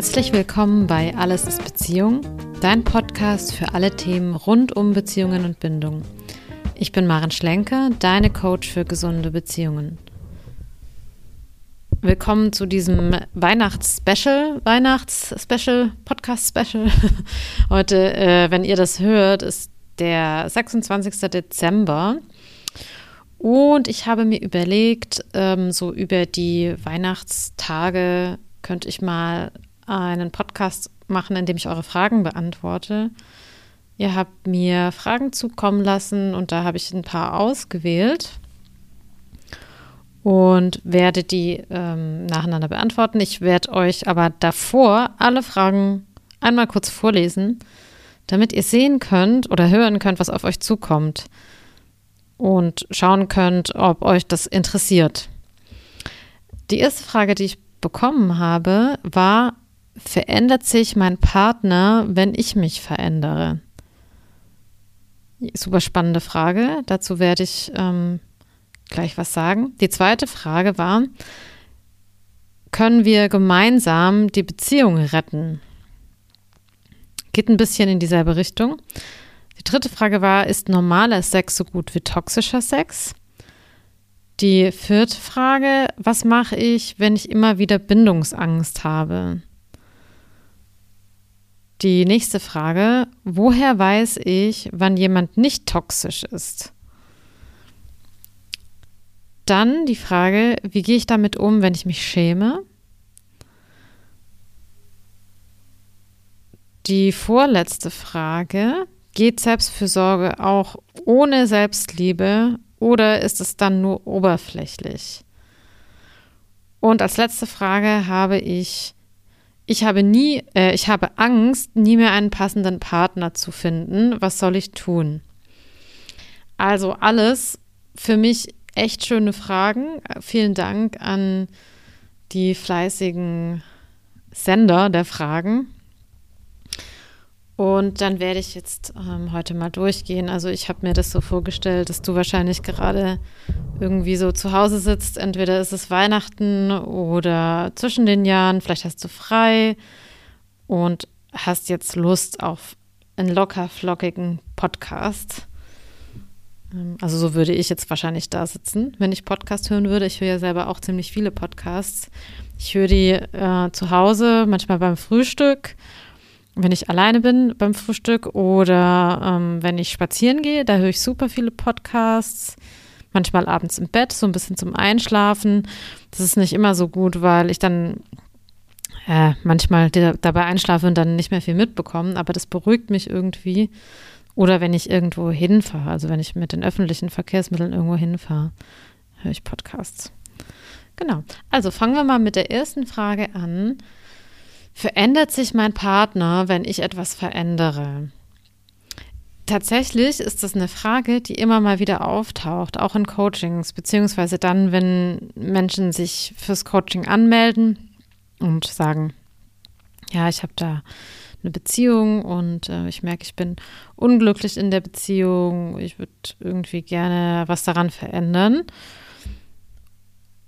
Herzlich willkommen bei Alles ist Beziehung, dein Podcast für alle Themen rund um Beziehungen und Bindung. Ich bin Maren Schlenker, deine Coach für gesunde Beziehungen. Willkommen zu diesem Weihnachts-Special, Weihnachts-Special, Podcast-Special. Heute, äh, wenn ihr das hört, ist der 26. Dezember. Und ich habe mir überlegt, ähm, so über die Weihnachtstage könnte ich mal einen Podcast machen, in dem ich eure Fragen beantworte. Ihr habt mir Fragen zukommen lassen und da habe ich ein paar ausgewählt und werde die ähm, nacheinander beantworten. Ich werde euch aber davor alle Fragen einmal kurz vorlesen, damit ihr sehen könnt oder hören könnt, was auf euch zukommt und schauen könnt, ob euch das interessiert. Die erste Frage, die ich bekommen habe, war, verändert sich mein Partner, wenn ich mich verändere? Super spannende Frage. Dazu werde ich ähm, gleich was sagen. Die zweite Frage war, können wir gemeinsam die Beziehung retten? Geht ein bisschen in dieselbe Richtung. Die dritte Frage war, ist normaler Sex so gut wie toxischer Sex? Die vierte Frage, was mache ich, wenn ich immer wieder Bindungsangst habe? Die nächste Frage, woher weiß ich, wann jemand nicht toxisch ist? Dann die Frage, wie gehe ich damit um, wenn ich mich schäme? Die vorletzte Frage, geht Selbstfürsorge auch ohne Selbstliebe oder ist es dann nur oberflächlich? Und als letzte Frage habe ich, ich habe nie, äh, ich habe Angst, nie mehr einen passenden Partner zu finden. Was soll ich tun? Also alles für mich echt schöne Fragen. Vielen Dank an die fleißigen Sender der Fragen. Und dann werde ich jetzt ähm, heute mal durchgehen. Also ich habe mir das so vorgestellt, dass du wahrscheinlich gerade irgendwie so zu Hause sitzt. Entweder ist es Weihnachten oder zwischen den Jahren, vielleicht hast du frei und hast jetzt Lust auf einen locker flockigen Podcast. Ähm, also so würde ich jetzt wahrscheinlich da sitzen, wenn ich Podcast hören würde. Ich höre ja selber auch ziemlich viele Podcasts. Ich höre die äh, zu Hause, manchmal beim Frühstück wenn ich alleine bin beim Frühstück oder ähm, wenn ich spazieren gehe, da höre ich super viele Podcasts. Manchmal abends im Bett, so ein bisschen zum Einschlafen. Das ist nicht immer so gut, weil ich dann äh, manchmal dabei einschlafe und dann nicht mehr viel mitbekomme, aber das beruhigt mich irgendwie. Oder wenn ich irgendwo hinfahre, also wenn ich mit den öffentlichen Verkehrsmitteln irgendwo hinfahre, höre ich Podcasts. Genau. Also fangen wir mal mit der ersten Frage an. Verändert sich mein Partner, wenn ich etwas verändere? Tatsächlich ist das eine Frage, die immer mal wieder auftaucht, auch in Coachings, beziehungsweise dann, wenn Menschen sich fürs Coaching anmelden und sagen, ja, ich habe da eine Beziehung und äh, ich merke, ich bin unglücklich in der Beziehung, ich würde irgendwie gerne was daran verändern.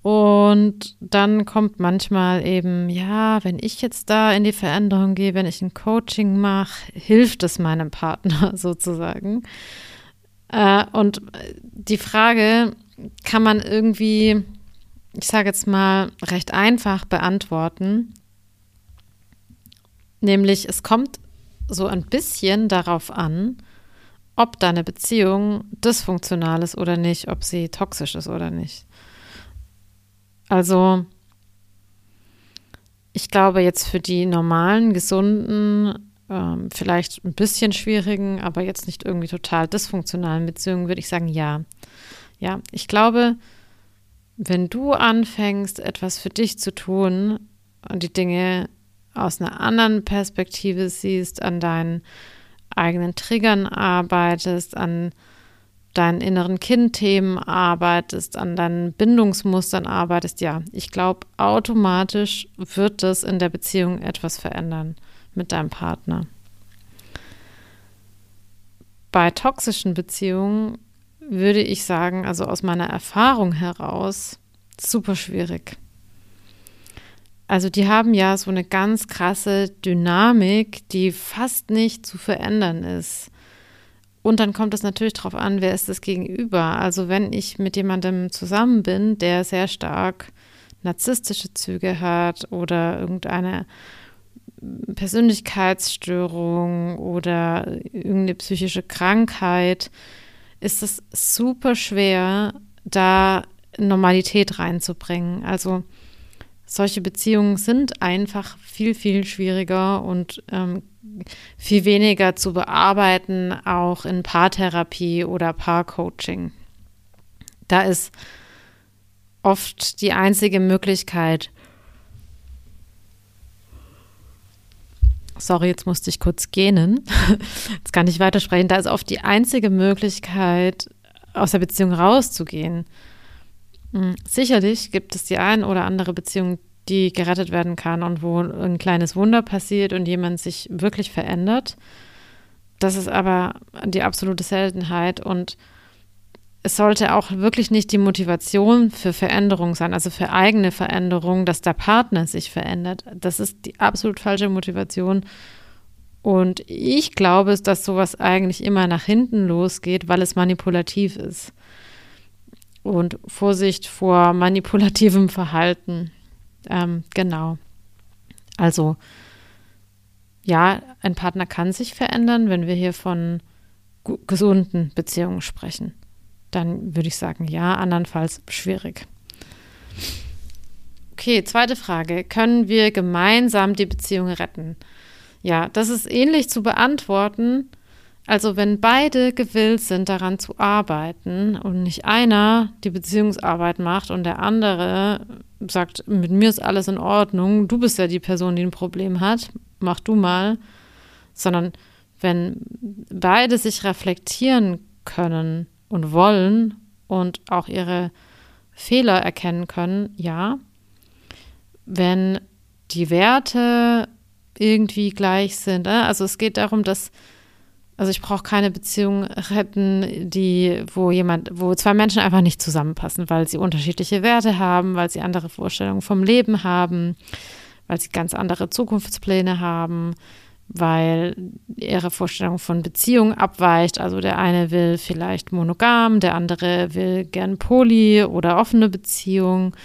Und dann kommt manchmal eben, ja, wenn ich jetzt da in die Veränderung gehe, wenn ich ein Coaching mache, hilft es meinem Partner sozusagen. Äh, und die Frage kann man irgendwie, ich sage jetzt mal, recht einfach beantworten. Nämlich, es kommt so ein bisschen darauf an, ob deine Beziehung dysfunktional ist oder nicht, ob sie toxisch ist oder nicht. Also ich glaube jetzt für die normalen, gesunden, ähm, vielleicht ein bisschen schwierigen, aber jetzt nicht irgendwie total dysfunktionalen Beziehungen würde ich sagen, ja. Ja, ich glaube, wenn du anfängst, etwas für dich zu tun und die Dinge aus einer anderen Perspektive siehst, an deinen eigenen Triggern arbeitest, an deinen inneren Kindthemen arbeitest, an deinen Bindungsmustern arbeitest, ja, ich glaube, automatisch wird das in der Beziehung etwas verändern mit deinem Partner. Bei toxischen Beziehungen würde ich sagen, also aus meiner Erfahrung heraus, super schwierig. Also die haben ja so eine ganz krasse Dynamik, die fast nicht zu verändern ist. Und dann kommt es natürlich darauf an, wer ist das Gegenüber. Also wenn ich mit jemandem zusammen bin, der sehr stark narzisstische Züge hat oder irgendeine Persönlichkeitsstörung oder irgendeine psychische Krankheit, ist es super schwer, da Normalität reinzubringen. Also solche Beziehungen sind einfach viel, viel schwieriger und ähm, viel weniger zu bearbeiten, auch in Paartherapie oder Paarcoaching. Da ist oft die einzige Möglichkeit, sorry, jetzt musste ich kurz gähnen, jetzt kann ich weitersprechen, da ist oft die einzige Möglichkeit, aus der Beziehung rauszugehen. Hm, sicherlich gibt es die ein oder andere Beziehung, die gerettet werden kann und wo ein kleines Wunder passiert und jemand sich wirklich verändert. Das ist aber die absolute Seltenheit und es sollte auch wirklich nicht die Motivation für Veränderung sein, also für eigene Veränderung, dass der Partner sich verändert. Das ist die absolut falsche Motivation. Und ich glaube, dass sowas eigentlich immer nach hinten losgeht, weil es manipulativ ist. Und Vorsicht vor manipulativem Verhalten. Ähm, genau. Also, ja, ein Partner kann sich verändern, wenn wir hier von gesunden Beziehungen sprechen dann würde ich sagen ja, andernfalls schwierig. Okay, zweite Frage. Können wir gemeinsam die Beziehung retten? Ja, das ist ähnlich zu beantworten. Also wenn beide gewillt sind, daran zu arbeiten und nicht einer die Beziehungsarbeit macht und der andere sagt, mit mir ist alles in Ordnung, du bist ja die Person, die ein Problem hat, mach du mal, sondern wenn beide sich reflektieren können und wollen und auch ihre Fehler erkennen können, ja. Wenn die Werte irgendwie gleich sind, äh? also es geht darum, dass also ich brauche keine Beziehung retten, die, wo jemand, wo zwei Menschen einfach nicht zusammenpassen, weil sie unterschiedliche Werte haben, weil sie andere Vorstellungen vom Leben haben, weil sie ganz andere Zukunftspläne haben, weil ihre Vorstellung von Beziehung abweicht. Also der eine will vielleicht monogam, der andere will gern poly oder offene Beziehung.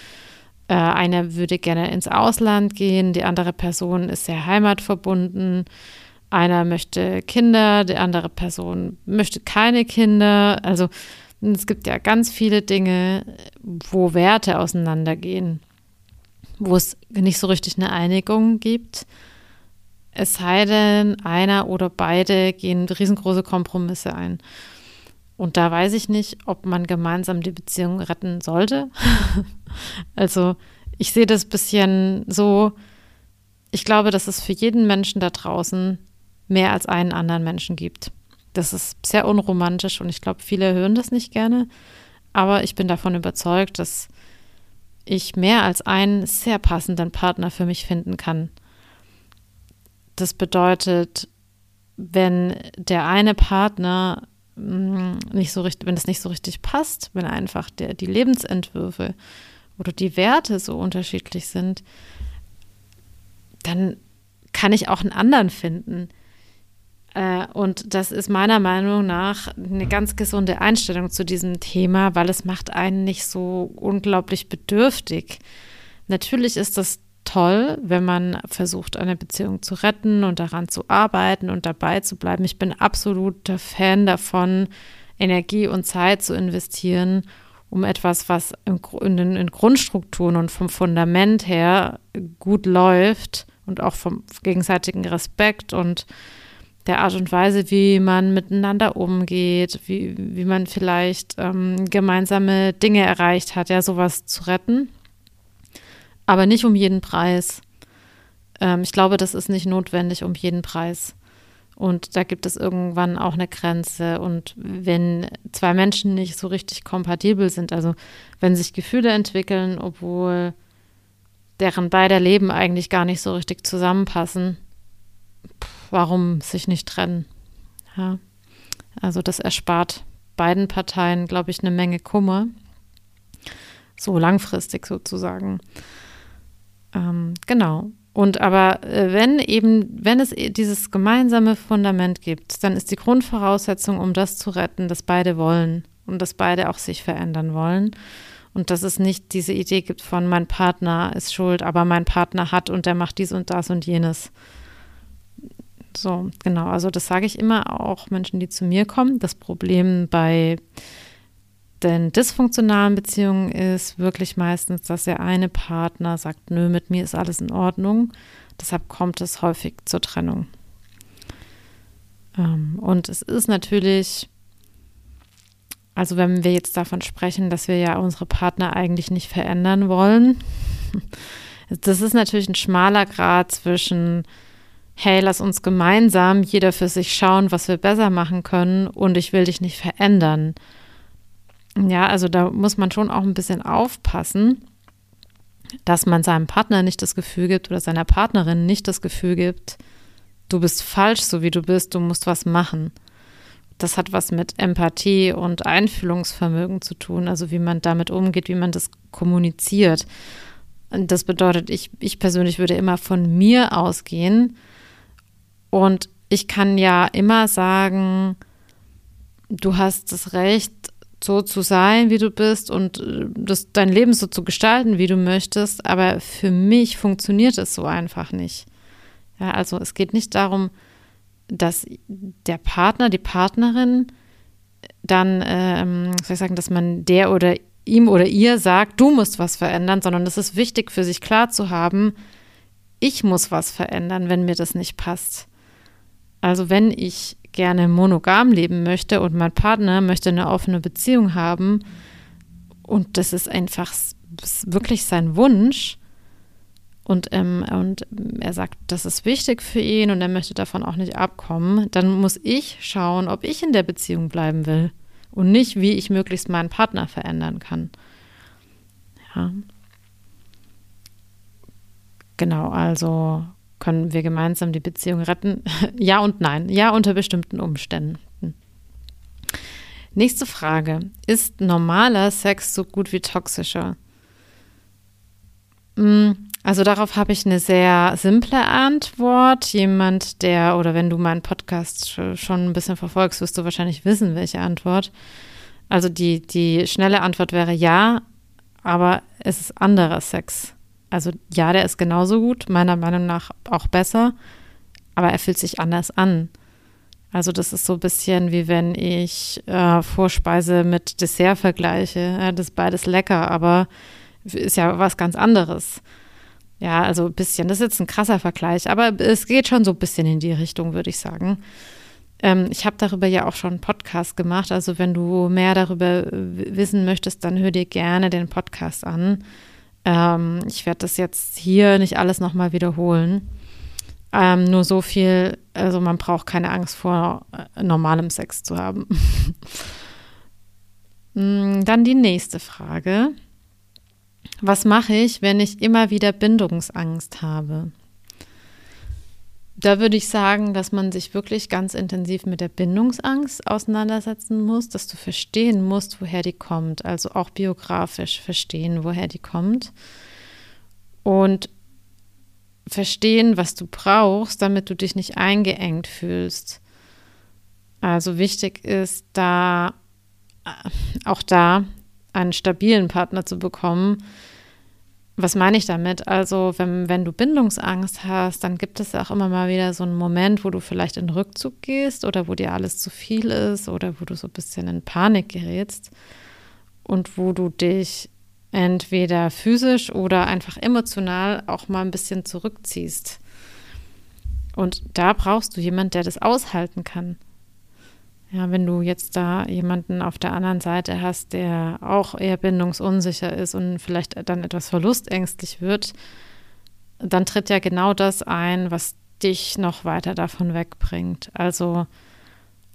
Äh, einer würde gerne ins Ausland gehen, die andere Person ist sehr heimatverbunden. Einer möchte Kinder, die andere Person möchte keine Kinder. Also es gibt ja ganz viele Dinge, wo Werte auseinandergehen, wo es nicht so richtig eine Einigung gibt. Es sei denn, einer oder beide gehen riesengroße Kompromisse ein. Und da weiß ich nicht, ob man gemeinsam die Beziehung retten sollte. also ich sehe das bisschen so, ich glaube, dass es für jeden Menschen da draußen mehr als einen anderen Menschen gibt. Das ist sehr unromantisch und ich glaube, viele hören das nicht gerne. Aber ich bin davon überzeugt, dass ich mehr als einen sehr passenden Partner für mich finden kann. Das bedeutet, wenn der eine Partner mm, nicht so richtig, wenn das nicht so richtig passt, wenn einfach der, die Lebensentwürfe oder die Werte so unterschiedlich sind, dann kann ich auch einen anderen finden. Äh, und das ist meiner Meinung nach eine ganz gesunde Einstellung zu diesem Thema, weil es macht einen nicht so unglaublich bedürftig. Natürlich ist das toll, wenn man versucht, eine Beziehung zu retten und daran zu arbeiten und dabei zu bleiben. Ich bin absoluter Fan davon, Energie und Zeit zu investieren, um etwas, was in, in, in Grundstrukturen und vom Fundament her gut läuft und auch vom gegenseitigen Respekt und der Art und Weise, wie man miteinander umgeht, wie, wie man vielleicht ähm, gemeinsame Dinge erreicht hat, ja, sowas zu retten aber nicht um jeden Preis. Ähm, ich glaube, das ist nicht notwendig um jeden Preis. Und da gibt es irgendwann auch eine Grenze. Und wenn zwei Menschen nicht so richtig kompatibel sind, also wenn sich Gefühle entwickeln, obwohl deren beider Leben eigentlich gar nicht so richtig zusammenpassen, warum sich nicht trennen? Ja. Also das erspart beiden Parteien, glaube ich, eine Menge Kummer. So langfristig sozusagen. Ähm, genau. Und aber äh, wenn eben, wenn es dieses gemeinsame Fundament gibt, dann ist die Grundvoraussetzung, um das zu retten, dass beide wollen und dass beide auch sich verändern wollen. Und dass es nicht diese Idee gibt von mein Partner ist schuld, aber mein Partner hat und der macht dies und das und jenes. So, genau. Also das sage ich immer auch Menschen, die zu mir kommen. Das Problem bei den dysfunktionalen Beziehungen ist wirklich meistens, dass der eine Partner sagt, nö, mit mir ist alles in Ordnung. Deshalb kommt es häufig zur Trennung. Ähm, und es ist natürlich, also wenn wir jetzt davon sprechen, dass wir ja unsere Partner eigentlich nicht verändern wollen, das ist natürlich ein schmaler Grad zwischen, hey, lass uns gemeinsam jeder für sich schauen, was wir besser machen können und ich will dich nicht verändern. Ja, also da muss man schon auch ein bisschen aufpassen, dass man seinem Partner nicht das Gefühl gibt oder seiner Partnerin nicht das Gefühl gibt, du bist falsch, so wie du bist, du musst was machen. Das hat was mit Empathie und Einfühlungsvermögen zu tun, also wie man damit umgeht, wie man das kommuniziert. Und das bedeutet, ich, ich persönlich würde immer von mir ausgehen und ich kann ja immer sagen, du hast das Recht, so zu sein, wie du bist und äh, das, dein Leben so zu gestalten, wie du möchtest. Aber für mich funktioniert es so einfach nicht. Ja, also es geht nicht darum, dass der Partner, die Partnerin dann, ähm, soll ich sagen, dass man der oder ihm oder ihr sagt, du musst was verändern, sondern es ist wichtig für sich klar zu haben, ich muss was verändern, wenn mir das nicht passt. Also wenn ich gerne monogam leben möchte und mein Partner möchte eine offene Beziehung haben und das ist einfach wirklich sein Wunsch und, ähm, und er sagt, das ist wichtig für ihn und er möchte davon auch nicht abkommen, dann muss ich schauen, ob ich in der Beziehung bleiben will und nicht, wie ich möglichst meinen Partner verändern kann. Ja. Genau, also können wir gemeinsam die Beziehung retten? ja und nein. Ja, unter bestimmten Umständen. Nächste Frage. Ist normaler Sex so gut wie toxischer? Mm, also darauf habe ich eine sehr simple Antwort. Jemand, der, oder wenn du meinen Podcast schon ein bisschen verfolgst, wirst du wahrscheinlich wissen, welche Antwort. Also die, die schnelle Antwort wäre ja, aber es ist anderer Sex. Also ja, der ist genauso gut, meiner Meinung nach auch besser, aber er fühlt sich anders an. Also das ist so ein bisschen wie wenn ich äh, Vorspeise mit Dessert vergleiche. Ja, das ist beides lecker, aber ist ja was ganz anderes. Ja, also ein bisschen. Das ist jetzt ein krasser Vergleich, aber es geht schon so ein bisschen in die Richtung, würde ich sagen. Ähm, ich habe darüber ja auch schon einen Podcast gemacht. Also wenn du mehr darüber wissen möchtest, dann hör dir gerne den Podcast an. Ähm, ich werde das jetzt hier nicht alles nochmal wiederholen. Ähm, nur so viel, also man braucht keine Angst vor äh, normalem Sex zu haben. Mm, dann die nächste Frage. Was mache ich, wenn ich immer wieder Bindungsangst habe? Da würde ich sagen, dass man sich wirklich ganz intensiv mit der Bindungsangst auseinandersetzen muss, dass du verstehen musst, woher die kommt, also auch biografisch verstehen, woher die kommt und verstehen, was du brauchst, damit du dich nicht eingeengt fühlst. Also wichtig ist da äh, auch da einen stabilen Partner zu bekommen, was meine ich damit? Also, wenn, wenn du Bindungsangst hast, dann gibt es auch immer mal wieder so einen Moment, wo du vielleicht in Rückzug gehst oder wo dir alles zu viel ist oder wo du so ein bisschen in Panik gerätst und wo du dich entweder physisch oder einfach emotional auch mal ein bisschen zurückziehst. Und da brauchst du jemanden, der das aushalten kann. Ja, wenn du jetzt da jemanden auf der anderen Seite hast, der auch eher bindungsunsicher ist und vielleicht dann etwas verlustängstlich wird, dann tritt ja genau das ein, was dich noch weiter davon wegbringt. Also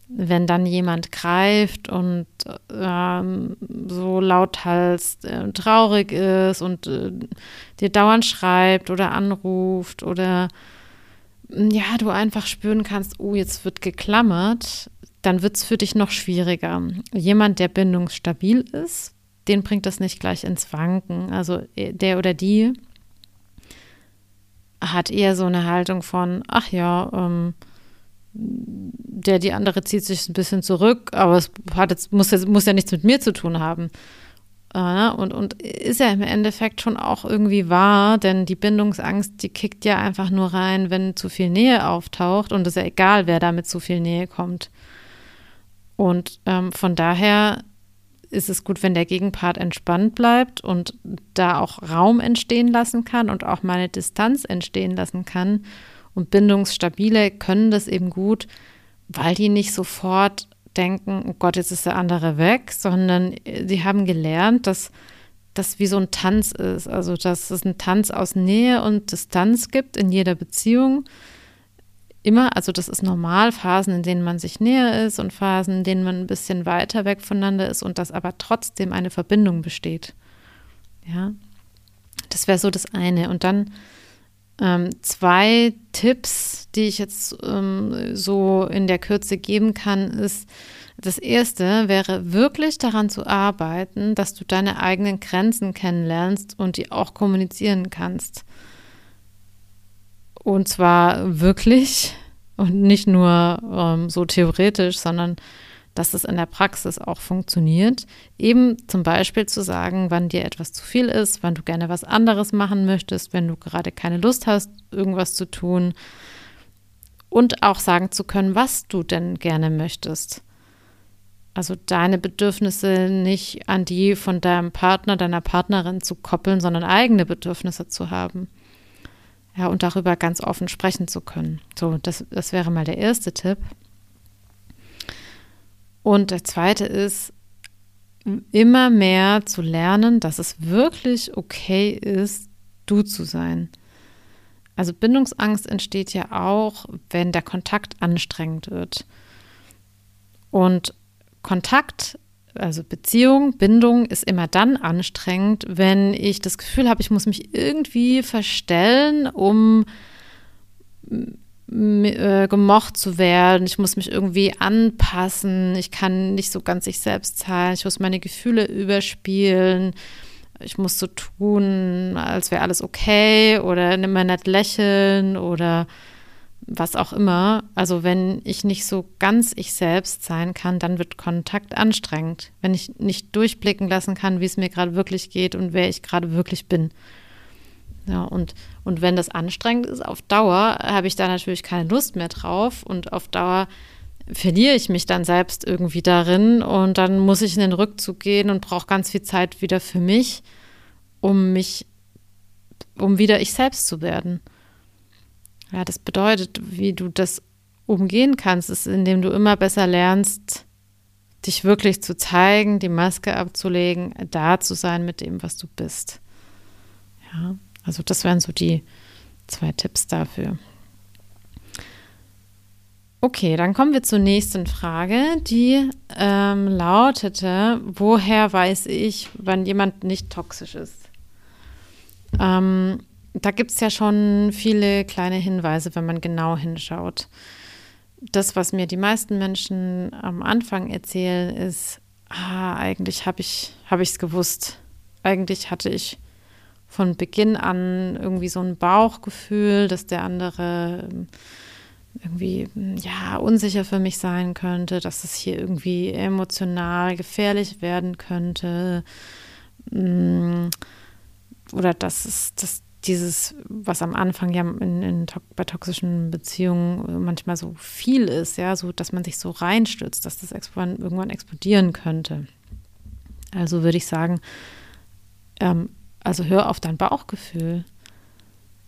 wenn dann jemand greift und ähm, so lauthals äh, traurig ist und äh, dir dauernd schreibt oder anruft oder ja, du einfach spüren kannst, oh, jetzt wird geklammert, dann wird es für dich noch schwieriger. Jemand, der bindungsstabil ist, den bringt das nicht gleich ins Wanken. Also äh, der oder die hat eher so eine Haltung von, ach ja, ähm, der, die andere zieht sich ein bisschen zurück, aber es hat jetzt, muss, jetzt, muss ja nichts mit mir zu tun haben. Äh, und, und ist ja im Endeffekt schon auch irgendwie wahr, denn die Bindungsangst, die kickt ja einfach nur rein, wenn zu viel Nähe auftaucht und es ist ja egal, wer da mit zu viel Nähe kommt. Und ähm, von daher ist es gut, wenn der Gegenpart entspannt bleibt und da auch Raum entstehen lassen kann und auch mal eine Distanz entstehen lassen kann. Und Bindungsstabile können das eben gut, weil die nicht sofort denken, oh Gott, jetzt ist der andere weg, sondern sie haben gelernt, dass das wie so ein Tanz ist. Also, dass es einen Tanz aus Nähe und Distanz gibt in jeder Beziehung. Immer, also das ist normal, Phasen, in denen man sich näher ist und Phasen, in denen man ein bisschen weiter weg voneinander ist und dass aber trotzdem eine Verbindung besteht. Ja, das wäre so das eine. Und dann ähm, zwei Tipps, die ich jetzt ähm, so in der Kürze geben kann, ist, das erste wäre wirklich daran zu arbeiten, dass du deine eigenen Grenzen kennenlernst und die auch kommunizieren kannst. Und zwar wirklich und nicht nur ähm, so theoretisch, sondern dass es in der Praxis auch funktioniert. Eben zum Beispiel zu sagen, wann dir etwas zu viel ist, wann du gerne was anderes machen möchtest, wenn du gerade keine Lust hast, irgendwas zu tun. Und auch sagen zu können, was du denn gerne möchtest. Also deine Bedürfnisse nicht an die von deinem Partner, deiner Partnerin zu koppeln, sondern eigene Bedürfnisse zu haben. Ja, und darüber ganz offen sprechen zu können. So, das, das wäre mal der erste Tipp. Und der zweite ist, immer mehr zu lernen, dass es wirklich okay ist, du zu sein. Also Bindungsangst entsteht ja auch, wenn der Kontakt anstrengend wird. Und Kontakt, also Beziehung, Bindung ist immer dann anstrengend, wenn ich das Gefühl habe, ich muss mich irgendwie verstellen, um äh, gemocht zu werden. Ich muss mich irgendwie anpassen. Ich kann nicht so ganz ich selbst sein. Ich muss meine Gefühle überspielen. Ich muss so tun, als wäre alles okay oder immer nett lächeln oder was auch immer. Also wenn ich nicht so ganz ich selbst sein kann, dann wird Kontakt anstrengend. Wenn ich nicht durchblicken lassen kann, wie es mir gerade wirklich geht und wer ich gerade wirklich bin. Ja, und, und wenn das anstrengend ist auf Dauer, habe ich da natürlich keine Lust mehr drauf und auf Dauer verliere ich mich dann selbst irgendwie darin und dann muss ich in den Rückzug gehen und brauche ganz viel Zeit wieder für mich, um mich, um wieder ich selbst zu werden. Ja, das bedeutet, wie du das umgehen kannst, ist, indem du immer besser lernst, dich wirklich zu zeigen, die Maske abzulegen, da zu sein mit dem, was du bist. Ja. Also das wären so die zwei Tipps dafür. Okay, dann kommen wir zur nächsten Frage, die ähm, lautete, woher weiß ich, wann jemand nicht toxisch ist? Ähm, da gibt es ja schon viele kleine Hinweise, wenn man genau hinschaut. Das, was mir die meisten Menschen am Anfang erzählen, ist, ah, eigentlich habe ich es gewusst. Eigentlich hatte ich von Beginn an irgendwie so ein Bauchgefühl, dass der andere ähm, irgendwie ja unsicher für mich sein könnte, dass es hier irgendwie emotional gefährlich werden könnte mm, oder dass es dass dieses, was am Anfang ja in, in, bei toxischen Beziehungen manchmal so viel ist, ja, so dass man sich so reinstürzt, dass das irgendwann explodieren könnte. Also würde ich sagen, ähm, also hör auf dein Bauchgefühl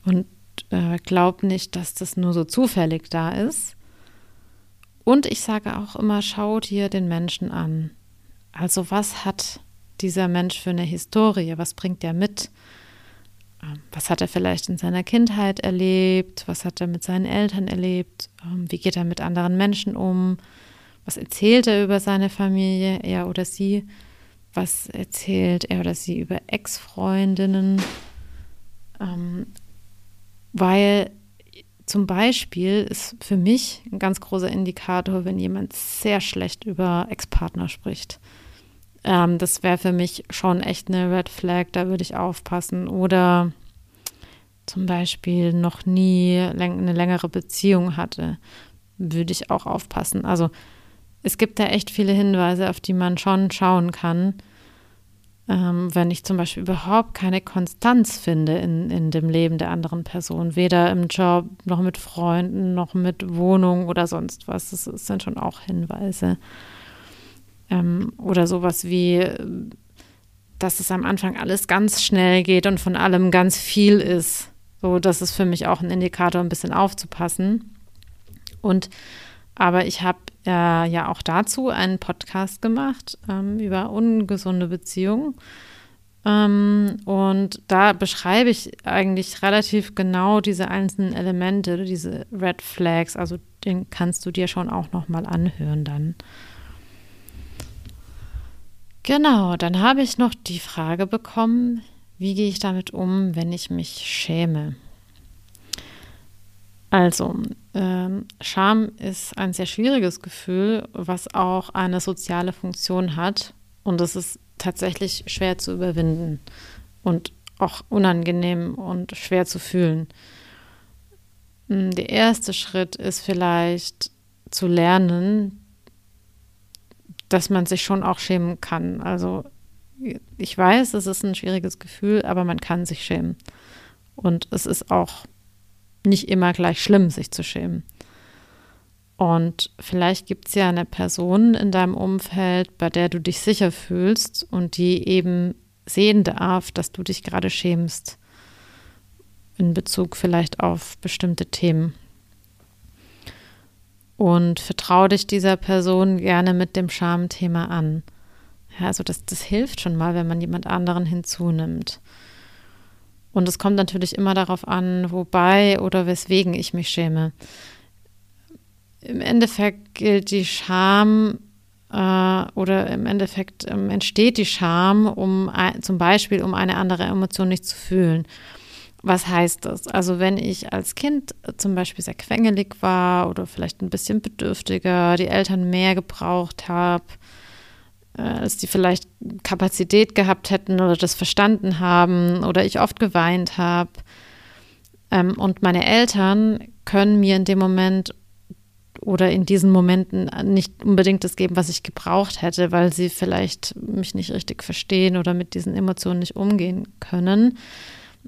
und äh, glaub nicht, dass das nur so zufällig da ist. Und ich sage auch immer, schau dir den Menschen an. Also was hat dieser Mensch für eine Historie? Was bringt er mit? Ähm, was hat er vielleicht in seiner Kindheit erlebt? Was hat er mit seinen Eltern erlebt? Ähm, wie geht er mit anderen Menschen um? Was erzählt er über seine Familie, er oder sie? was erzählt er oder sie über Ex-Freundinnen, ähm, weil zum Beispiel ist für mich ein ganz großer Indikator, wenn jemand sehr schlecht über Ex-Partner spricht. Ähm, das wäre für mich schon echt eine Red Flag, da würde ich aufpassen. Oder zum Beispiel noch nie eine längere Beziehung hatte, würde ich auch aufpassen. Also es gibt da echt viele Hinweise, auf die man schon schauen kann. Ähm, wenn ich zum Beispiel überhaupt keine Konstanz finde in, in dem Leben der anderen Person, weder im Job noch mit Freunden noch mit Wohnung oder sonst was, das, das sind schon auch Hinweise. Ähm, oder sowas wie, dass es am Anfang alles ganz schnell geht und von allem ganz viel ist. So, das ist für mich auch ein Indikator, ein bisschen aufzupassen. Und aber ich habe äh, ja auch dazu einen Podcast gemacht ähm, über ungesunde Beziehungen. Ähm, und da beschreibe ich eigentlich relativ genau diese einzelnen Elemente, diese Red Flags. Also den kannst du dir schon auch noch mal anhören dann. Genau, dann habe ich noch die Frage bekommen, wie gehe ich damit um, wenn ich mich schäme? Also, ähm, Scham ist ein sehr schwieriges Gefühl, was auch eine soziale Funktion hat. Und es ist tatsächlich schwer zu überwinden und auch unangenehm und schwer zu fühlen. Hm, der erste Schritt ist vielleicht zu lernen, dass man sich schon auch schämen kann. Also ich weiß, es ist ein schwieriges Gefühl, aber man kann sich schämen. Und es ist auch nicht immer gleich schlimm, sich zu schämen. Und vielleicht gibt es ja eine Person in deinem Umfeld, bei der du dich sicher fühlst und die eben sehen darf, dass du dich gerade schämst. In Bezug vielleicht auf bestimmte Themen. Und vertraue dich dieser Person gerne mit dem Schamthema an. Ja, also das, das hilft schon mal, wenn man jemand anderen hinzunimmt. Und es kommt natürlich immer darauf an, wobei oder weswegen ich mich schäme. Im Endeffekt gilt die Scham äh, oder im Endeffekt ähm, entsteht die Scham, um zum Beispiel um eine andere Emotion nicht zu fühlen. Was heißt das? Also wenn ich als Kind zum Beispiel sehr quengelig war oder vielleicht ein bisschen bedürftiger, die Eltern mehr gebraucht habe, äh, dass die vielleicht Kapazität gehabt hätten oder das verstanden haben oder ich oft geweint habe. Ähm, und meine Eltern können mir in dem Moment oder in diesen Momenten nicht unbedingt das geben, was ich gebraucht hätte, weil sie vielleicht mich nicht richtig verstehen oder mit diesen Emotionen nicht umgehen können.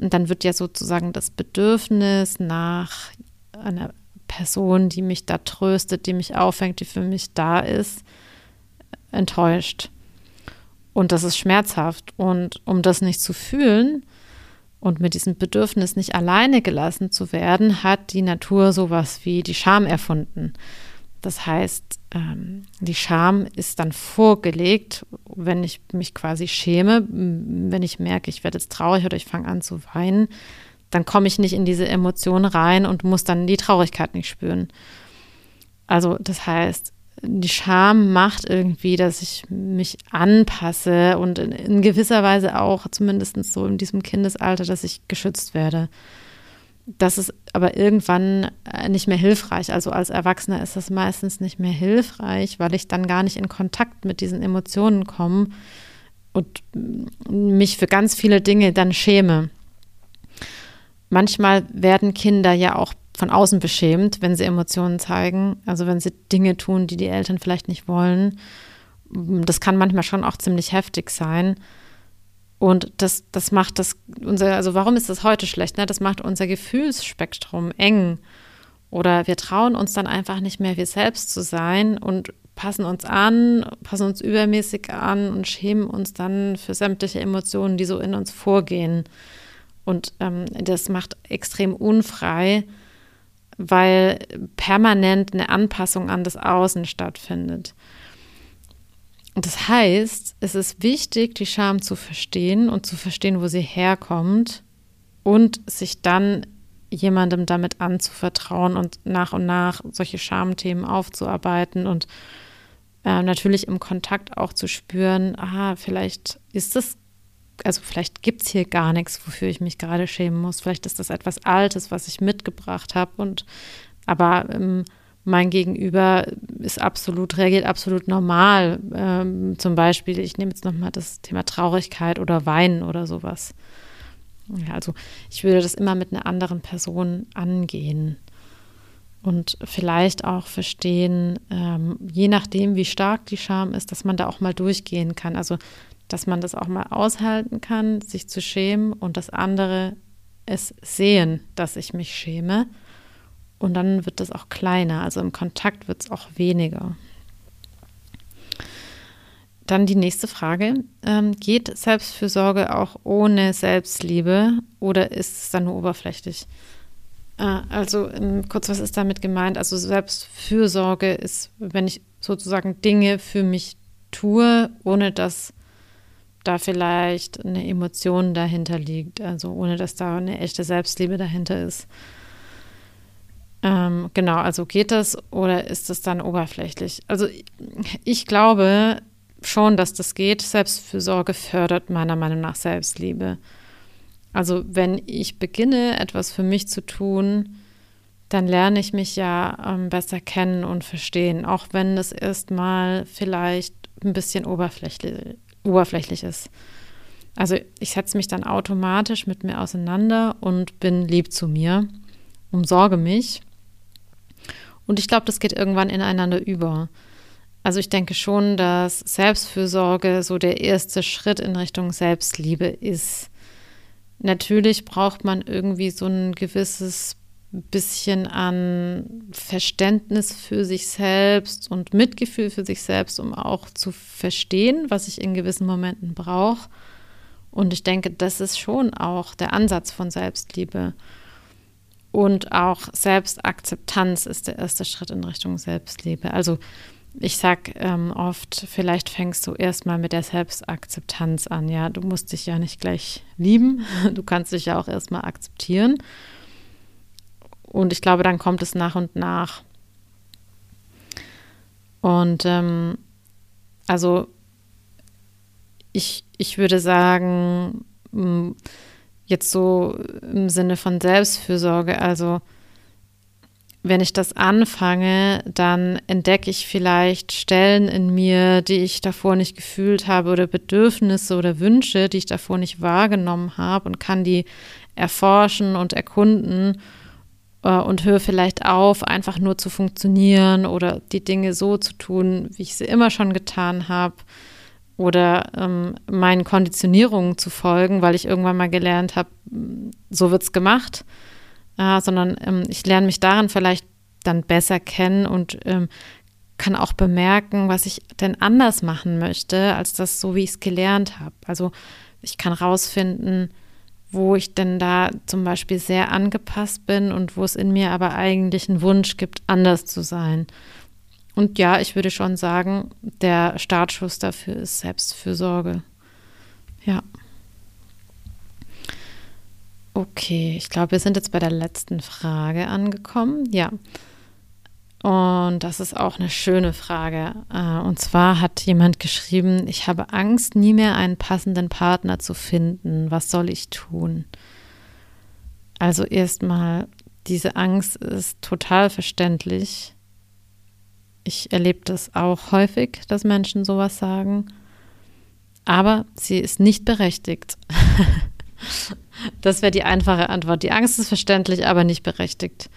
Und dann wird ja sozusagen das Bedürfnis nach einer Person, die mich da tröstet, die mich auffängt, die für mich da ist, enttäuscht. Und das ist schmerzhaft. Und um das nicht zu fühlen und mit diesem Bedürfnis nicht alleine gelassen zu werden, hat die Natur sowas wie die Scham erfunden. Das heißt, ähm, die Scham ist dann vorgelegt, wenn ich mich quasi schäme, wenn ich merke, ich werde jetzt traurig oder ich fange an zu weinen, dann komme ich nicht in diese Emotion rein und muss dann die Traurigkeit nicht spüren. Also das heißt, die Scham macht irgendwie, dass ich mich anpasse und in, in gewisser Weise auch, zumindest so in diesem Kindesalter, dass ich geschützt werde. Das ist aber irgendwann äh, nicht mehr hilfreich. Also als Erwachsener ist das meistens nicht mehr hilfreich, weil ich dann gar nicht in Kontakt mit diesen Emotionen komme und mich für ganz viele Dinge dann schäme. Manchmal werden Kinder ja auch von außen beschämt, wenn sie Emotionen zeigen. Also wenn sie Dinge tun, die die Eltern vielleicht nicht wollen. Das kann manchmal schon auch ziemlich heftig sein. Und das, das macht das, unser, also warum ist das heute schlecht? Ne? Das macht unser Gefühlsspektrum eng. Oder wir trauen uns dann einfach nicht mehr, wir selbst zu sein und passen uns an, passen uns übermäßig an und schämen uns dann für sämtliche Emotionen, die so in uns vorgehen. Und ähm, das macht extrem unfrei weil permanent eine Anpassung an das Außen stattfindet. Das heißt, es ist wichtig, die Scham zu verstehen und zu verstehen, wo sie herkommt und sich dann jemandem damit anzuvertrauen und nach und nach solche Schamthemen aufzuarbeiten und äh, natürlich im Kontakt auch zu spüren, aha, vielleicht ist das also vielleicht gibt es hier gar nichts, wofür ich mich gerade schämen muss. Vielleicht ist das etwas Altes, was ich mitgebracht habe. Und aber ähm, mein Gegenüber ist absolut, reagiert absolut normal. Ähm, zum Beispiel, ich nehme jetzt nochmal das Thema Traurigkeit oder Weinen oder sowas. Ja, also ich würde das immer mit einer anderen Person angehen und vielleicht auch verstehen, ähm, je nachdem, wie stark die Scham ist, dass man da auch mal durchgehen kann. Also, dass man das auch mal aushalten kann, sich zu schämen und das andere es sehen, dass ich mich schäme. Und dann wird das auch kleiner, also im Kontakt wird es auch weniger. Dann die nächste Frage. Ähm, geht Selbstfürsorge auch ohne Selbstliebe oder ist es dann nur oberflächlich? Äh, also ähm, kurz, was ist damit gemeint? Also Selbstfürsorge ist, wenn ich sozusagen Dinge für mich tue, ohne dass da vielleicht eine Emotion dahinter liegt, also ohne dass da eine echte Selbstliebe dahinter ist. Ähm, genau, also geht das oder ist das dann oberflächlich? Also ich glaube schon, dass das geht. Selbstfürsorge fördert meiner Meinung nach Selbstliebe. Also wenn ich beginne, etwas für mich zu tun, dann lerne ich mich ja ähm, besser kennen und verstehen, auch wenn es erstmal vielleicht ein bisschen oberflächlich, oberflächlich ist. Also ich setze mich dann automatisch mit mir auseinander und bin lieb zu mir, umsorge mich. Und ich glaube, das geht irgendwann ineinander über. Also ich denke schon, dass Selbstfürsorge so der erste Schritt in Richtung Selbstliebe ist. Natürlich braucht man irgendwie so ein gewisses bisschen an Verständnis für sich selbst und Mitgefühl für sich selbst, um auch zu verstehen, was ich in gewissen Momenten brauche. Und ich denke, das ist schon auch der Ansatz von Selbstliebe. Und auch Selbstakzeptanz ist der erste Schritt in Richtung Selbstliebe. Also ich sag ähm, oft, vielleicht fängst du erstmal mit der Selbstakzeptanz an. Ja, du musst dich ja nicht gleich lieben. Du kannst dich ja auch erstmal akzeptieren. Und ich glaube, dann kommt es nach und nach. Und ähm, also ich, ich würde sagen, jetzt so im Sinne von Selbstfürsorge, also wenn ich das anfange, dann entdecke ich vielleicht Stellen in mir, die ich davor nicht gefühlt habe oder Bedürfnisse oder Wünsche, die ich davor nicht wahrgenommen habe und kann die erforschen und erkunden äh, und höre vielleicht auf, einfach nur zu funktionieren oder die Dinge so zu tun, wie ich sie immer schon getan habe oder ähm, meinen Konditionierungen zu folgen, weil ich irgendwann mal gelernt habe, so wird es gemacht äh, sondern ähm, ich lerne mich darin vielleicht dann besser kennen und ähm, kann auch bemerken, was ich denn anders machen möchte, als das so, wie ich es gelernt habe. Also ich kann rausfinden, wo ich denn da zum Beispiel sehr angepasst bin und wo es in mir aber eigentlich einen Wunsch gibt, anders zu sein. Und ja, ich würde schon sagen, der Startschuss dafür ist Selbstfürsorge. Ja. Okay, ich glaube, wir sind jetzt bei der letzten Frage angekommen. Ja. Und das ist auch eine schöne Frage. Äh, und zwar hat jemand geschrieben, ich habe Angst, nie mehr einen passenden Partner zu finden. Was soll ich tun? Also erstmal, diese Angst ist total verständlich. Ich erlebe das auch häufig, dass Menschen sowas sagen. Aber sie ist nicht berechtigt. Das wäre die einfache Antwort. Die Angst ist verständlich, aber nicht berechtigt.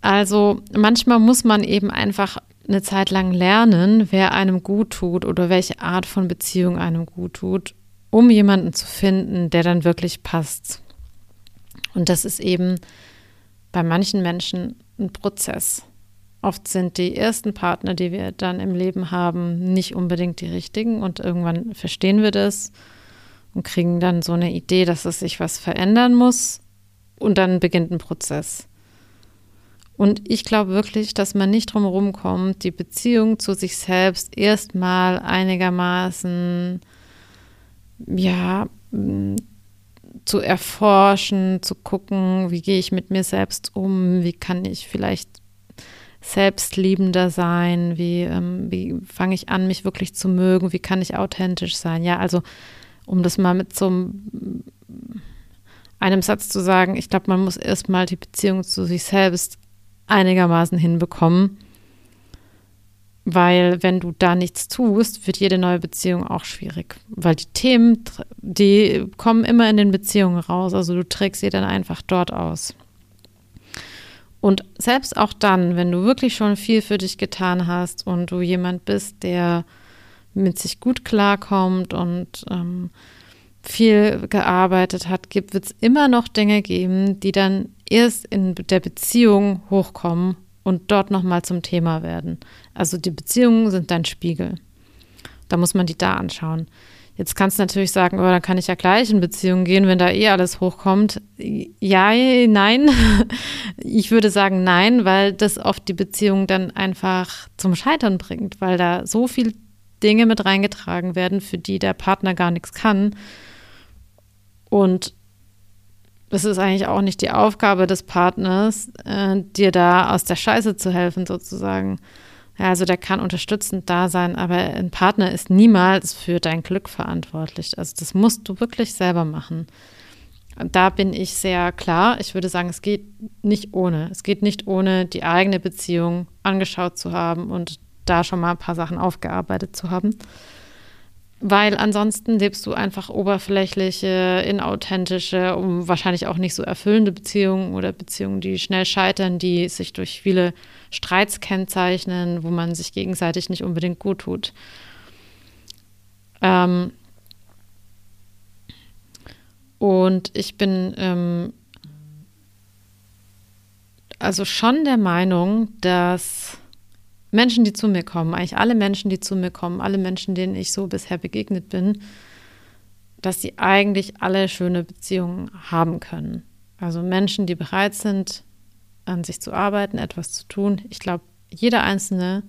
Also manchmal muss man eben einfach eine Zeit lang lernen, wer einem gut tut oder welche Art von Beziehung einem gut tut, um jemanden zu finden, der dann wirklich passt. Und das ist eben bei manchen Menschen ein Prozess. Oft sind die ersten Partner, die wir dann im Leben haben, nicht unbedingt die richtigen und irgendwann verstehen wir das und kriegen dann so eine Idee, dass es sich was verändern muss und dann beginnt ein Prozess. Und ich glaube wirklich, dass man nicht drum kommt, die Beziehung zu sich selbst erstmal einigermaßen, ja, zu erforschen, zu gucken, wie gehe ich mit mir selbst um, wie kann ich vielleicht selbstliebender sein, wie, ähm, wie fange ich an, mich wirklich zu mögen, wie kann ich authentisch sein. Ja, also um das mal mit so einem, einem Satz zu sagen, ich glaube, man muss erstmal die Beziehung zu sich selbst einigermaßen hinbekommen, Weil wenn du da nichts tust, wird jede neue Beziehung auch schwierig. Weil die Themen, die kommen immer in den Beziehungen raus. Also du trägst sie dann einfach dort aus. Und selbst auch dann, wenn du wirklich schon viel für dich getan hast und du jemand bist, der mit sich gut klarkommt und ähm, viel gearbeitet hat, wird es immer noch Dinge geben, die dann erst in der Beziehung hochkommen und dort nochmal zum Thema werden. Also die Beziehungen sind dein Spiegel. Da muss man die da anschauen. Jetzt kannst du natürlich sagen, oh, dann kann ich ja gleich in Beziehung gehen, wenn da eh alles hochkommt. Ja, nein. Ich würde sagen nein, weil das oft die Beziehung dann einfach zum Scheitern bringt, weil da so viele Dinge mit reingetragen werden, für die der Partner gar nichts kann, und es ist eigentlich auch nicht die Aufgabe des Partners, äh, dir da aus der Scheiße zu helfen, sozusagen. Also der kann unterstützend da sein, aber ein Partner ist niemals für dein Glück verantwortlich. Also das musst du wirklich selber machen. Da bin ich sehr klar. Ich würde sagen, es geht nicht ohne. Es geht nicht ohne, die eigene Beziehung angeschaut zu haben und da schon mal ein paar Sachen aufgearbeitet zu haben. Weil ansonsten lebst du einfach oberflächliche, inauthentische, um wahrscheinlich auch nicht so erfüllende Beziehungen oder Beziehungen, die schnell scheitern, die sich durch viele Streits kennzeichnen, wo man sich gegenseitig nicht unbedingt gut tut. Ähm und ich bin ähm also schon der Meinung, dass Menschen, die zu mir kommen, eigentlich alle Menschen, die zu mir kommen, alle Menschen, denen ich so bisher begegnet bin, dass sie eigentlich alle schöne Beziehungen haben können. Also Menschen, die bereit sind, an sich zu arbeiten, etwas zu tun. Ich glaube, jeder Einzelne,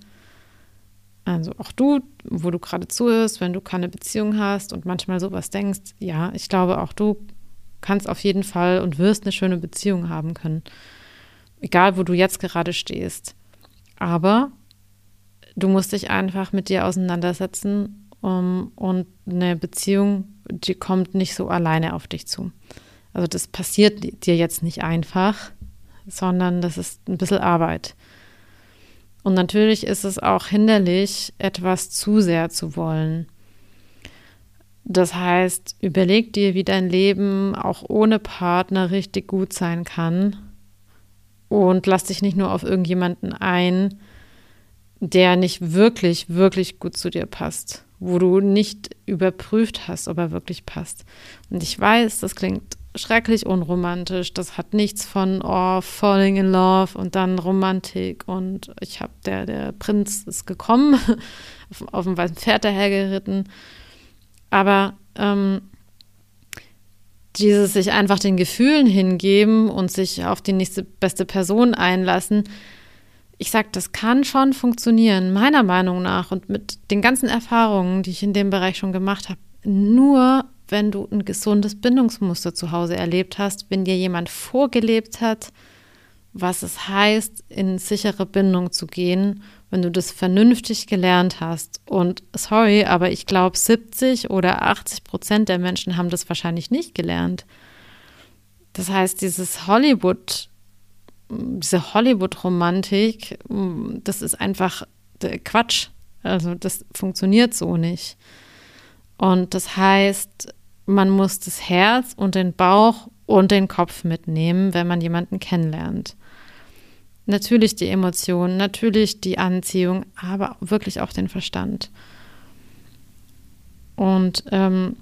also auch du, wo du gerade zuhörst, wenn du keine Beziehung hast und manchmal sowas denkst, ja, ich glaube, auch du kannst auf jeden Fall und wirst eine schöne Beziehung haben können. Egal, wo du jetzt gerade stehst. Aber du musst dich einfach mit dir auseinandersetzen um, und eine Beziehung, die kommt nicht so alleine auf dich zu. Also das passiert dir jetzt nicht einfach, sondern das ist ein bisschen Arbeit. Und natürlich ist es auch hinderlich, etwas zu sehr zu wollen. Das heißt, überleg dir, wie dein Leben auch ohne Partner richtig gut sein kann und lass dich nicht nur auf irgendjemanden ein, der nicht wirklich, wirklich gut zu dir passt, wo du nicht überprüft hast, ob er wirklich passt. Und ich weiß, das klingt schrecklich unromantisch. Das hat nichts von oh, falling in love und dann Romantik und ich habe der der Prinz ist gekommen auf, auf dem weißen Pferd dahergeritten. Aber ähm, dieses sich einfach den Gefühlen hingeben und sich auf die nächste beste Person einlassen, ich sage, das kann schon funktionieren, meiner Meinung nach und mit den ganzen Erfahrungen, die ich in dem Bereich schon gemacht habe, nur wenn du ein gesundes Bindungsmuster zu Hause erlebt hast, wenn dir jemand vorgelebt hat, was es heißt, in sichere Bindung zu gehen, wenn du das vernünftig gelernt hast. Und sorry, aber ich glaube, 70 oder 80 Prozent der Menschen haben das wahrscheinlich nicht gelernt. Das heißt, dieses Hollywood diese Hollywood-Romantik, das ist einfach Quatsch. Also das funktioniert so nicht. Und das heißt, man muss das Herz und den Bauch und den Kopf mitnehmen, wenn man jemanden kennenlernt. Natürlich die Emotionen, natürlich die Anziehung, aber wirklich auch den Verstand. Und ähm,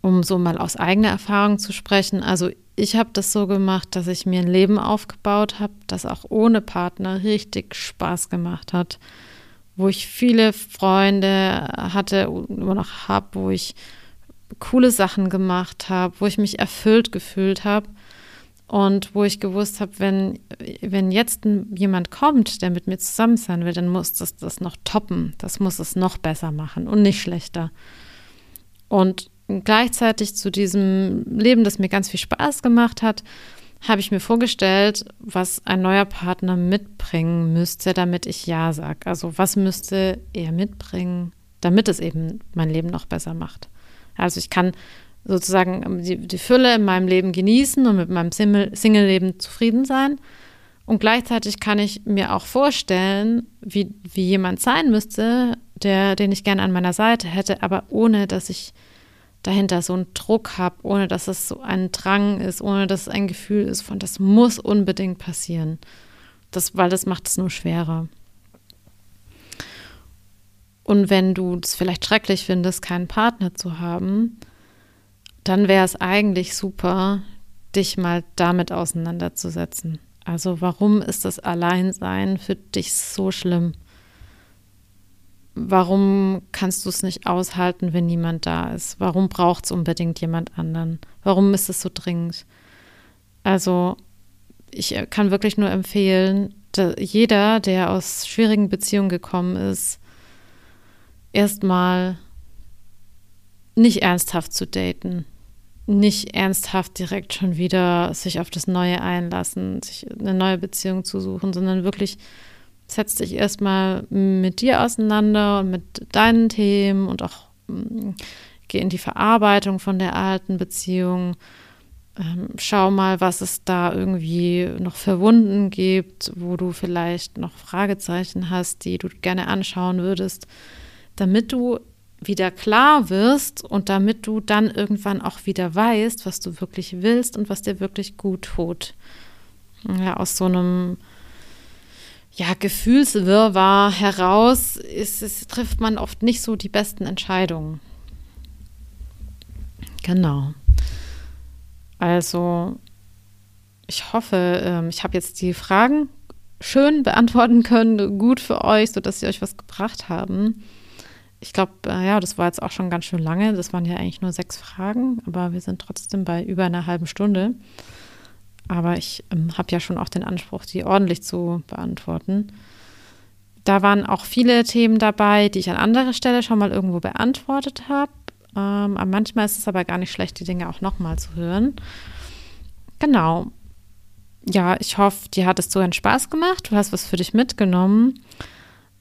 um so mal aus eigener Erfahrung zu sprechen, also ich habe das so gemacht, dass ich mir ein Leben aufgebaut habe, das auch ohne Partner richtig Spaß gemacht hat, wo ich viele Freunde hatte und immer noch habe, wo ich coole Sachen gemacht habe, wo ich mich erfüllt gefühlt habe und wo ich gewusst habe, wenn, wenn jetzt jemand kommt, der mit mir zusammen sein will, dann muss das das noch toppen, das muss es noch besser machen und nicht schlechter. Und gleichzeitig zu diesem Leben, das mir ganz viel Spaß gemacht hat, habe ich mir vorgestellt, was ein neuer Partner mitbringen müsste, damit ich Ja sage. Also was müsste er mitbringen, damit es eben mein Leben noch besser macht. Also ich kann sozusagen die, die Fülle in meinem Leben genießen und mit meinem Single-Leben zufrieden sein. Und gleichzeitig kann ich mir auch vorstellen, wie, wie jemand sein müsste, der, den ich gerne an meiner Seite hätte, aber ohne dass ich dahinter so einen Druck habe, ohne dass es so ein Drang ist, ohne dass es ein Gefühl ist von, das muss unbedingt passieren. Das, weil das macht es nur schwerer. Und wenn du es vielleicht schrecklich findest, keinen Partner zu haben, dann wäre es eigentlich super, dich mal damit auseinanderzusetzen. Also warum ist das Alleinsein für dich so schlimm? Warum kannst du es nicht aushalten, wenn niemand da ist? Warum braucht es unbedingt jemand anderen? Warum ist es so dringend? Also ich kann wirklich nur empfehlen, jeder, der aus schwierigen Beziehungen gekommen ist, erstmal nicht ernsthaft zu daten, nicht ernsthaft direkt schon wieder sich auf das Neue einlassen, sich eine neue Beziehung zu suchen, sondern wirklich setz dich erstmal mit dir auseinander und mit deinen Themen und auch mm, geh in die Verarbeitung von der alten Beziehung. Ähm, schau mal, was es da irgendwie noch verwunden gibt, wo du vielleicht noch Fragezeichen hast, die du gerne anschauen würdest damit du wieder klar wirst und damit du dann irgendwann auch wieder weißt, was du wirklich willst und was dir wirklich gut tut. Ja, aus so einem ja, Gefühlswirrwarr heraus ist, ist, trifft man oft nicht so die besten Entscheidungen. Genau. Also, ich hoffe, ähm, ich habe jetzt die Fragen schön beantworten können, gut für euch, sodass sie euch was gebracht haben ich glaube, äh, ja, das war jetzt auch schon ganz schön lange. Das waren ja eigentlich nur sechs Fragen, aber wir sind trotzdem bei über einer halben Stunde. Aber ich ähm, habe ja schon auch den Anspruch, die ordentlich zu beantworten. Da waren auch viele Themen dabei, die ich an anderer Stelle schon mal irgendwo beantwortet habe. Ähm, aber manchmal ist es aber gar nicht schlecht, die Dinge auch nochmal zu hören. Genau. Ja, ich hoffe, dir hat es so einen Spaß gemacht. Du hast was für dich mitgenommen.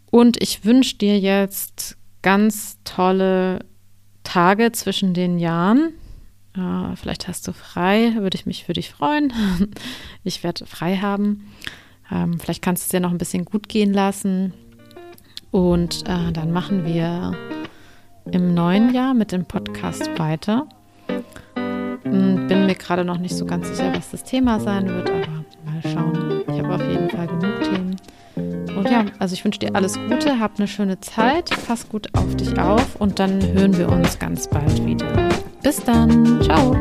Und ich wünsche dir jetzt ganz tolle Tage zwischen den Jahren. Äh, vielleicht hast du frei, würde ich mich für dich freuen. ich werde frei haben. Ähm, vielleicht kannst du es dir noch ein bisschen gut gehen lassen. Und äh, dann machen wir im neuen Jahr mit dem Podcast weiter. Hm, bin mir gerade noch nicht so ganz sicher, was das Thema sein wird, aber mal schauen. Ich habe auf jeden Fall genug Themen. Und ja, also ich wünsche dir alles Gute, hab eine schöne Zeit, pass gut auf dich auf und dann hören wir uns ganz bald wieder. Bis dann, ciao.